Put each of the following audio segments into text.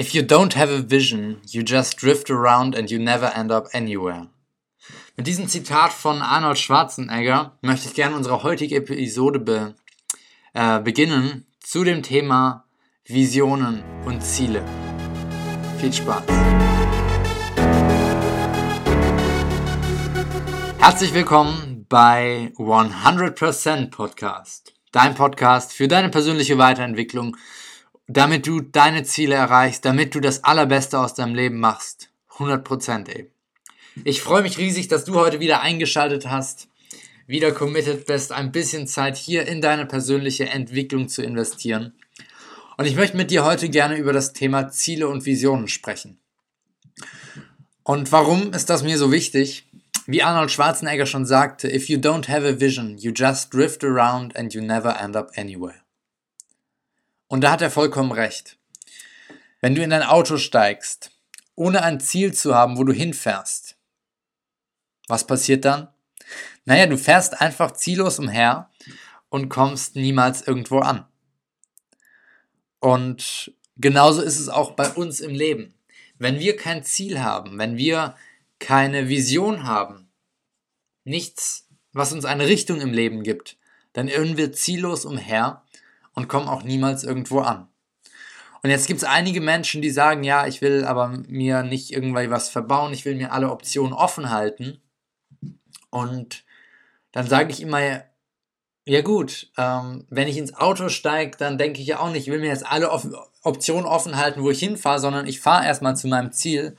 If you don't have a vision, you just drift around and you never end up anywhere. Mit diesem Zitat von Arnold Schwarzenegger möchte ich gerne unsere heutige Episode be, äh, beginnen zu dem Thema Visionen und Ziele. Viel Spaß! Herzlich willkommen bei 100% Podcast, dein Podcast für deine persönliche Weiterentwicklung damit du deine Ziele erreichst, damit du das Allerbeste aus deinem Leben machst. 100% ey. Ich freue mich riesig, dass du heute wieder eingeschaltet hast, wieder committed bist, ein bisschen Zeit hier in deine persönliche Entwicklung zu investieren. Und ich möchte mit dir heute gerne über das Thema Ziele und Visionen sprechen. Und warum ist das mir so wichtig? Wie Arnold Schwarzenegger schon sagte, if you don't have a vision, you just drift around and you never end up anywhere. Und da hat er vollkommen recht. Wenn du in dein Auto steigst, ohne ein Ziel zu haben, wo du hinfährst, was passiert dann? Naja, du fährst einfach ziellos umher und kommst niemals irgendwo an. Und genauso ist es auch bei uns im Leben. Wenn wir kein Ziel haben, wenn wir keine Vision haben, nichts, was uns eine Richtung im Leben gibt, dann irren wir ziellos umher und kommen auch niemals irgendwo an. Und jetzt gibt es einige Menschen, die sagen, ja, ich will aber mir nicht irgendwie was verbauen, ich will mir alle Optionen offen halten. Und dann sage ich immer, ja gut, ähm, wenn ich ins Auto steige, dann denke ich ja auch nicht, ich will mir jetzt alle Op Optionen offen halten, wo ich hinfahre, sondern ich fahre erstmal zu meinem Ziel.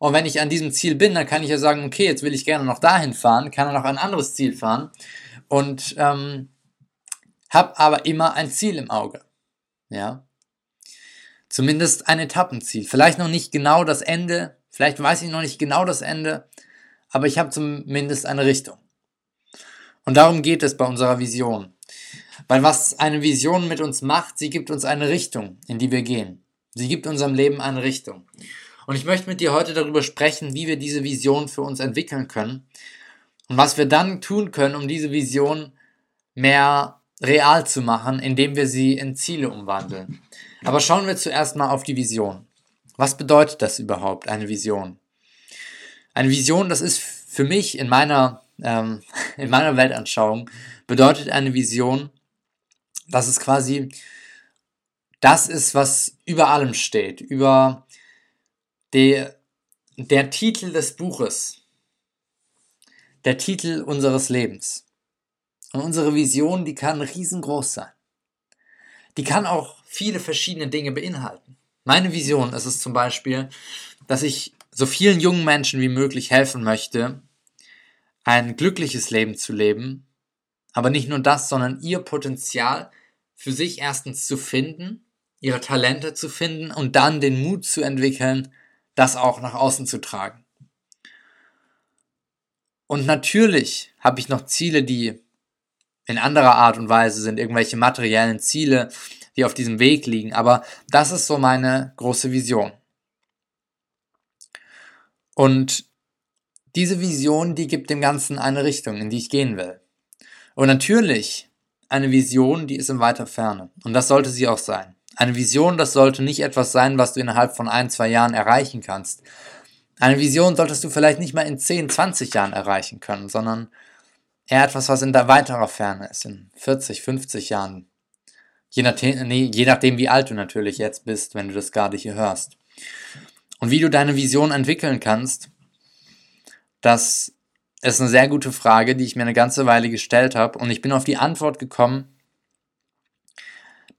Und wenn ich an diesem Ziel bin, dann kann ich ja sagen, okay, jetzt will ich gerne noch dahin fahren, kann noch ein anderes Ziel fahren. Und ähm, hab aber immer ein Ziel im Auge. Ja. Zumindest ein Etappenziel. Vielleicht noch nicht genau das Ende, vielleicht weiß ich noch nicht genau das Ende, aber ich habe zumindest eine Richtung. Und darum geht es bei unserer Vision. Weil was eine Vision mit uns macht, sie gibt uns eine Richtung, in die wir gehen. Sie gibt unserem Leben eine Richtung. Und ich möchte mit dir heute darüber sprechen, wie wir diese Vision für uns entwickeln können und was wir dann tun können, um diese Vision mehr real zu machen, indem wir sie in Ziele umwandeln. Aber schauen wir zuerst mal auf die Vision. Was bedeutet das überhaupt, eine Vision? Eine Vision, das ist für mich in meiner, ähm, in meiner Weltanschauung, bedeutet eine Vision, dass es quasi das ist, was über allem steht, über die, der Titel des Buches, der Titel unseres Lebens. Und unsere Vision, die kann riesengroß sein. Die kann auch viele verschiedene Dinge beinhalten. Meine Vision ist es zum Beispiel, dass ich so vielen jungen Menschen wie möglich helfen möchte, ein glückliches Leben zu leben. Aber nicht nur das, sondern ihr Potenzial für sich erstens zu finden, ihre Talente zu finden und dann den Mut zu entwickeln, das auch nach außen zu tragen. Und natürlich habe ich noch Ziele, die in anderer Art und Weise sind irgendwelche materiellen Ziele, die auf diesem Weg liegen. Aber das ist so meine große Vision. Und diese Vision, die gibt dem Ganzen eine Richtung, in die ich gehen will. Und natürlich eine Vision, die ist in weiter Ferne. Und das sollte sie auch sein. Eine Vision, das sollte nicht etwas sein, was du innerhalb von ein, zwei Jahren erreichen kannst. Eine Vision solltest du vielleicht nicht mal in 10, 20 Jahren erreichen können, sondern eher etwas, was in der weiterer Ferne ist, in 40, 50 Jahren. Je nachdem, nee, je nachdem, wie alt du natürlich jetzt bist, wenn du das gerade hier hörst. Und wie du deine Vision entwickeln kannst, das ist eine sehr gute Frage, die ich mir eine ganze Weile gestellt habe. Und ich bin auf die Antwort gekommen,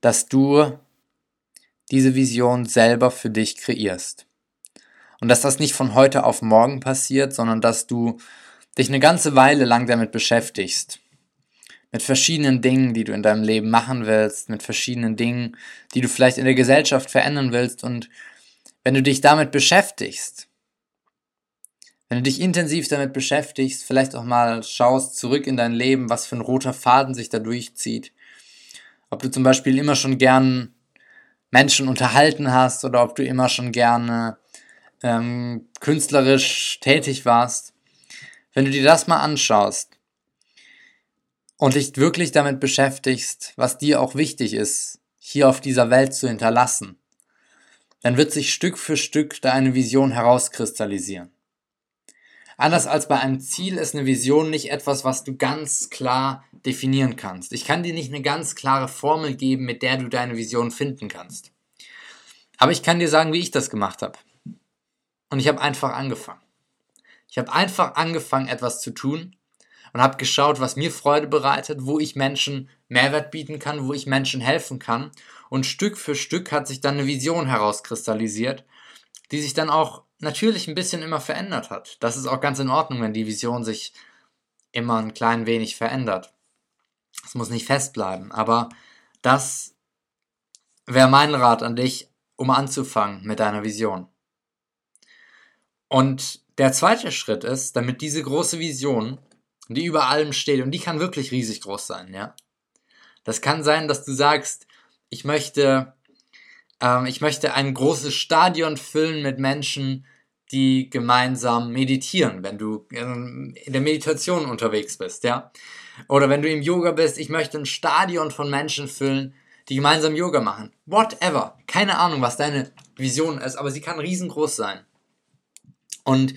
dass du diese Vision selber für dich kreierst. Und dass das nicht von heute auf morgen passiert, sondern dass du dich eine ganze Weile lang damit beschäftigst, mit verschiedenen Dingen, die du in deinem Leben machen willst, mit verschiedenen Dingen, die du vielleicht in der Gesellschaft verändern willst. Und wenn du dich damit beschäftigst, wenn du dich intensiv damit beschäftigst, vielleicht auch mal schaust zurück in dein Leben, was für ein roter Faden sich da durchzieht, ob du zum Beispiel immer schon gern Menschen unterhalten hast oder ob du immer schon gerne ähm, künstlerisch tätig warst, wenn du dir das mal anschaust und dich wirklich damit beschäftigst, was dir auch wichtig ist, hier auf dieser Welt zu hinterlassen, dann wird sich Stück für Stück deine Vision herauskristallisieren. Anders als bei einem Ziel ist eine Vision nicht etwas, was du ganz klar definieren kannst. Ich kann dir nicht eine ganz klare Formel geben, mit der du deine Vision finden kannst. Aber ich kann dir sagen, wie ich das gemacht habe. Und ich habe einfach angefangen. Ich habe einfach angefangen, etwas zu tun und habe geschaut, was mir Freude bereitet, wo ich Menschen Mehrwert bieten kann, wo ich Menschen helfen kann. Und Stück für Stück hat sich dann eine Vision herauskristallisiert, die sich dann auch natürlich ein bisschen immer verändert hat. Das ist auch ganz in Ordnung, wenn die Vision sich immer ein klein wenig verändert. Es muss nicht festbleiben, aber das wäre mein Rat an dich, um anzufangen mit deiner Vision. Und der zweite Schritt ist, damit diese große Vision, die über allem steht, und die kann wirklich riesig groß sein, ja. Das kann sein, dass du sagst, ich möchte, ähm, ich möchte ein großes Stadion füllen mit Menschen, die gemeinsam meditieren, wenn du in der Meditation unterwegs bist, ja. Oder wenn du im Yoga bist, ich möchte ein Stadion von Menschen füllen, die gemeinsam Yoga machen. Whatever. Keine Ahnung, was deine Vision ist, aber sie kann riesengroß sein. Und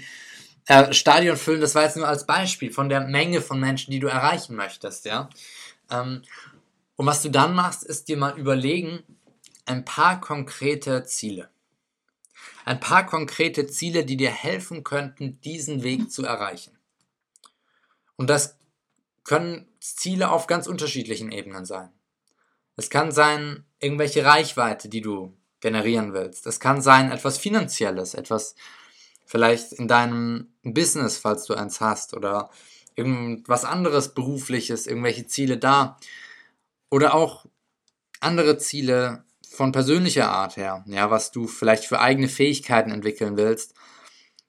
äh, Stadion füllen, das war jetzt nur als Beispiel von der Menge von Menschen, die du erreichen möchtest, ja. Ähm, und was du dann machst, ist dir mal überlegen, ein paar konkrete Ziele. Ein paar konkrete Ziele, die dir helfen könnten, diesen Weg zu erreichen. Und das können Ziele auf ganz unterschiedlichen Ebenen sein. Es kann sein, irgendwelche Reichweite, die du generieren willst. Es kann sein, etwas Finanzielles, etwas vielleicht in deinem Business, falls du eins hast, oder irgendwas anderes berufliches, irgendwelche Ziele da. Oder auch andere Ziele von persönlicher Art her, ja, was du vielleicht für eigene Fähigkeiten entwickeln willst.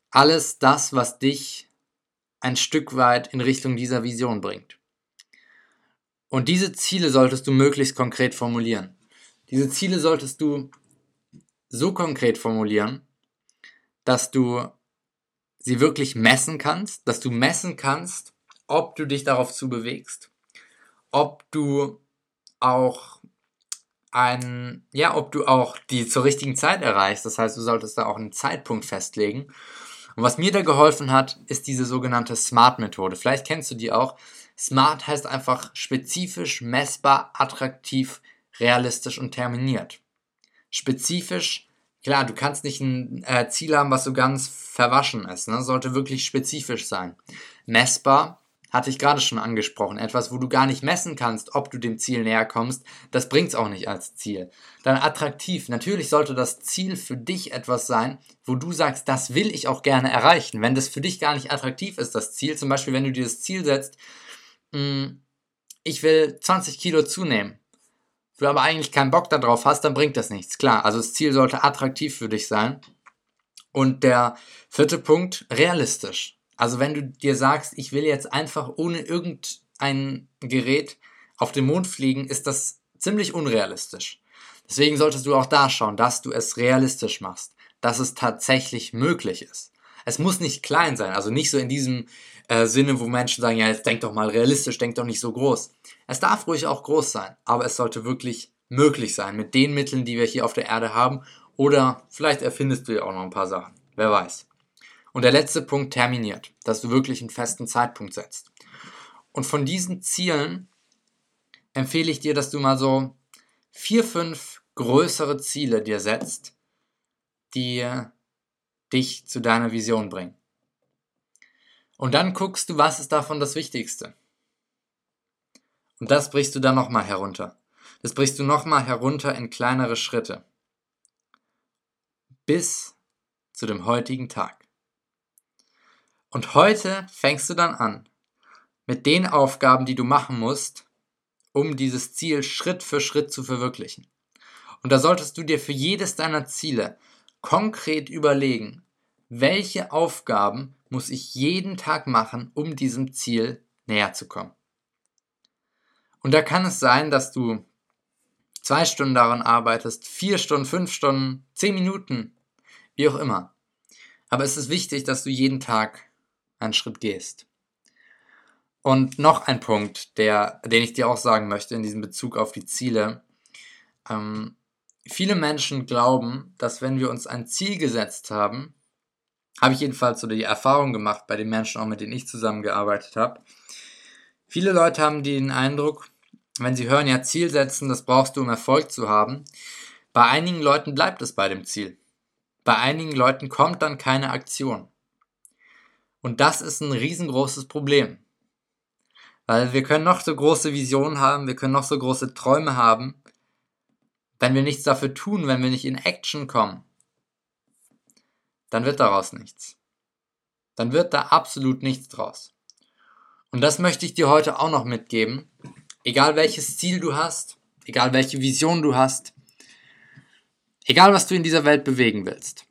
Alles das, was dich ein Stück weit in Richtung dieser Vision bringt. Und diese Ziele solltest du möglichst konkret formulieren. Diese Ziele solltest du so konkret formulieren, dass du sie wirklich messen kannst, dass du messen kannst, ob du dich darauf zubewegst, ob du auch ein, ja, ob du auch die zur richtigen Zeit erreichst. Das heißt, du solltest da auch einen Zeitpunkt festlegen. Und was mir da geholfen hat, ist diese sogenannte SMART-Methode. Vielleicht kennst du die auch. SMART heißt einfach spezifisch, messbar, attraktiv, realistisch und terminiert. Spezifisch, Klar, du kannst nicht ein äh, Ziel haben, was so ganz verwaschen ist. Ne? Sollte wirklich spezifisch sein. Messbar, hatte ich gerade schon angesprochen. Etwas, wo du gar nicht messen kannst, ob du dem Ziel näher kommst, das bringt es auch nicht als Ziel. Dann attraktiv. Natürlich sollte das Ziel für dich etwas sein, wo du sagst, das will ich auch gerne erreichen. Wenn das für dich gar nicht attraktiv ist, das Ziel, zum Beispiel, wenn du dir das Ziel setzt, mh, hm, ich will 20 Kilo zunehmen du aber eigentlich keinen Bock darauf hast, dann bringt das nichts. Klar, also das Ziel sollte attraktiv für dich sein. Und der vierte Punkt, realistisch. Also wenn du dir sagst, ich will jetzt einfach ohne irgendein Gerät auf den Mond fliegen, ist das ziemlich unrealistisch. Deswegen solltest du auch da schauen, dass du es realistisch machst, dass es tatsächlich möglich ist. Es muss nicht klein sein, also nicht so in diesem äh, Sinne, wo Menschen sagen, ja, jetzt denk doch mal realistisch, denk doch nicht so groß. Es darf ruhig auch groß sein, aber es sollte wirklich möglich sein mit den Mitteln, die wir hier auf der Erde haben. Oder vielleicht erfindest du ja auch noch ein paar Sachen. Wer weiß. Und der letzte Punkt terminiert, dass du wirklich einen festen Zeitpunkt setzt. Und von diesen Zielen empfehle ich dir, dass du mal so vier, fünf größere Ziele dir setzt, die dich zu deiner Vision bringen. Und dann guckst du, was ist davon das Wichtigste. Und das brichst du dann nochmal herunter. Das brichst du nochmal herunter in kleinere Schritte. Bis zu dem heutigen Tag. Und heute fängst du dann an mit den Aufgaben, die du machen musst, um dieses Ziel Schritt für Schritt zu verwirklichen. Und da solltest du dir für jedes deiner Ziele konkret überlegen, welche Aufgaben muss ich jeden Tag machen, um diesem Ziel näher zu kommen. Und da kann es sein, dass du zwei Stunden daran arbeitest, vier Stunden, fünf Stunden, zehn Minuten, wie auch immer. Aber es ist wichtig, dass du jeden Tag einen Schritt gehst. Und noch ein Punkt, der, den ich dir auch sagen möchte in diesem Bezug auf die Ziele. Ähm, viele Menschen glauben, dass wenn wir uns ein Ziel gesetzt haben, habe ich jedenfalls so die Erfahrung gemacht bei den Menschen, auch mit denen ich zusammengearbeitet habe. Viele Leute haben den Eindruck, wenn sie hören, ja, Ziel setzen, das brauchst du, um Erfolg zu haben. Bei einigen Leuten bleibt es bei dem Ziel. Bei einigen Leuten kommt dann keine Aktion. Und das ist ein riesengroßes Problem. Weil wir können noch so große Visionen haben, wir können noch so große Träume haben. Wenn wir nichts dafür tun, wenn wir nicht in Action kommen, dann wird daraus nichts. Dann wird da absolut nichts draus. Und das möchte ich dir heute auch noch mitgeben. Egal welches Ziel du hast, egal welche Vision du hast, egal was du in dieser Welt bewegen willst.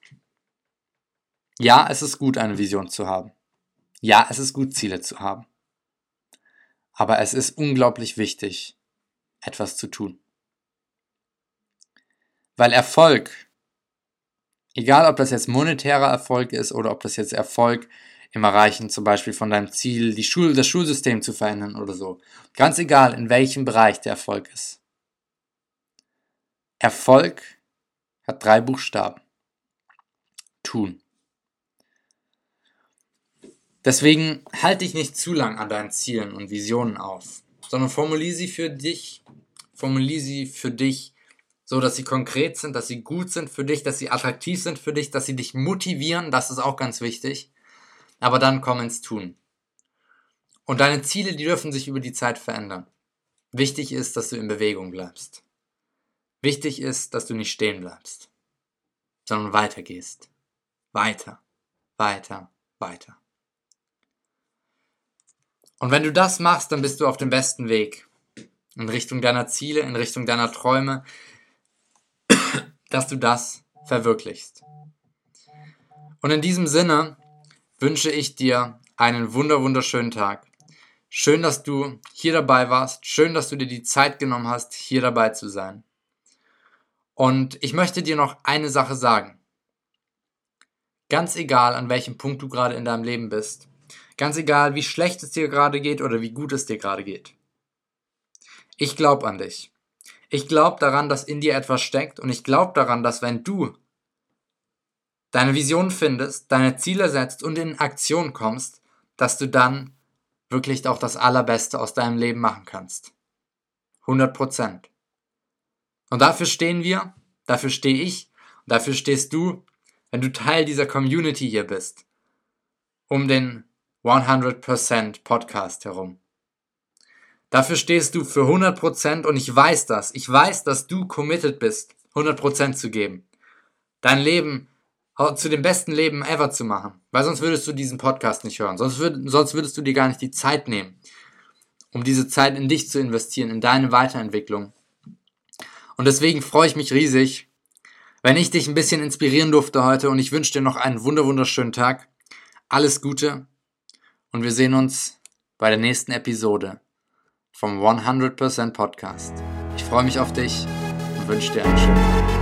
Ja, es ist gut, eine Vision zu haben. Ja, es ist gut, Ziele zu haben. Aber es ist unglaublich wichtig, etwas zu tun. Weil Erfolg, egal ob das jetzt monetärer Erfolg ist oder ob das jetzt Erfolg im Erreichen zum Beispiel von deinem Ziel, die Schule, das Schulsystem zu verändern oder so, ganz egal in welchem Bereich der Erfolg ist. Erfolg hat drei Buchstaben. Tun. Deswegen halte dich nicht zu lang an deinen Zielen und Visionen auf, sondern formuliere sie für dich, formuliere sie für dich, so dass sie konkret sind, dass sie gut sind für dich, dass sie attraktiv sind für dich, dass sie dich motivieren, das ist auch ganz wichtig. Aber dann komm ins Tun. Und deine Ziele, die dürfen sich über die Zeit verändern. Wichtig ist, dass du in Bewegung bleibst. Wichtig ist, dass du nicht stehen bleibst, sondern weitergehst. Weiter, weiter, weiter. Und wenn du das machst, dann bist du auf dem besten Weg. In Richtung deiner Ziele, in Richtung deiner Träume, dass du das verwirklichst. Und in diesem Sinne wünsche ich dir einen wunder wunderschönen Tag. Schön, dass du hier dabei warst. Schön, dass du dir die Zeit genommen hast, hier dabei zu sein. Und ich möchte dir noch eine Sache sagen. Ganz egal, an welchem Punkt du gerade in deinem Leben bist, Ganz egal, wie schlecht es dir gerade geht oder wie gut es dir gerade geht. Ich glaube an dich. Ich glaube daran, dass in dir etwas steckt und ich glaube daran, dass wenn du deine Vision findest, deine Ziele setzt und in Aktion kommst, dass du dann wirklich auch das Allerbeste aus deinem Leben machen kannst. 100 Prozent. Und dafür stehen wir, dafür stehe ich, und dafür stehst du, wenn du Teil dieser Community hier bist, um den 100% Podcast herum. Dafür stehst du für 100% und ich weiß das. Ich weiß, dass du committed bist, 100% zu geben. Dein Leben zu dem besten Leben ever zu machen. Weil sonst würdest du diesen Podcast nicht hören. Sonst, würd, sonst würdest du dir gar nicht die Zeit nehmen, um diese Zeit in dich zu investieren, in deine Weiterentwicklung. Und deswegen freue ich mich riesig, wenn ich dich ein bisschen inspirieren durfte heute und ich wünsche dir noch einen wunderschönen Tag. Alles Gute und wir sehen uns bei der nächsten Episode vom 100% Podcast. Ich freue mich auf dich und wünsche dir einen schönen Tag.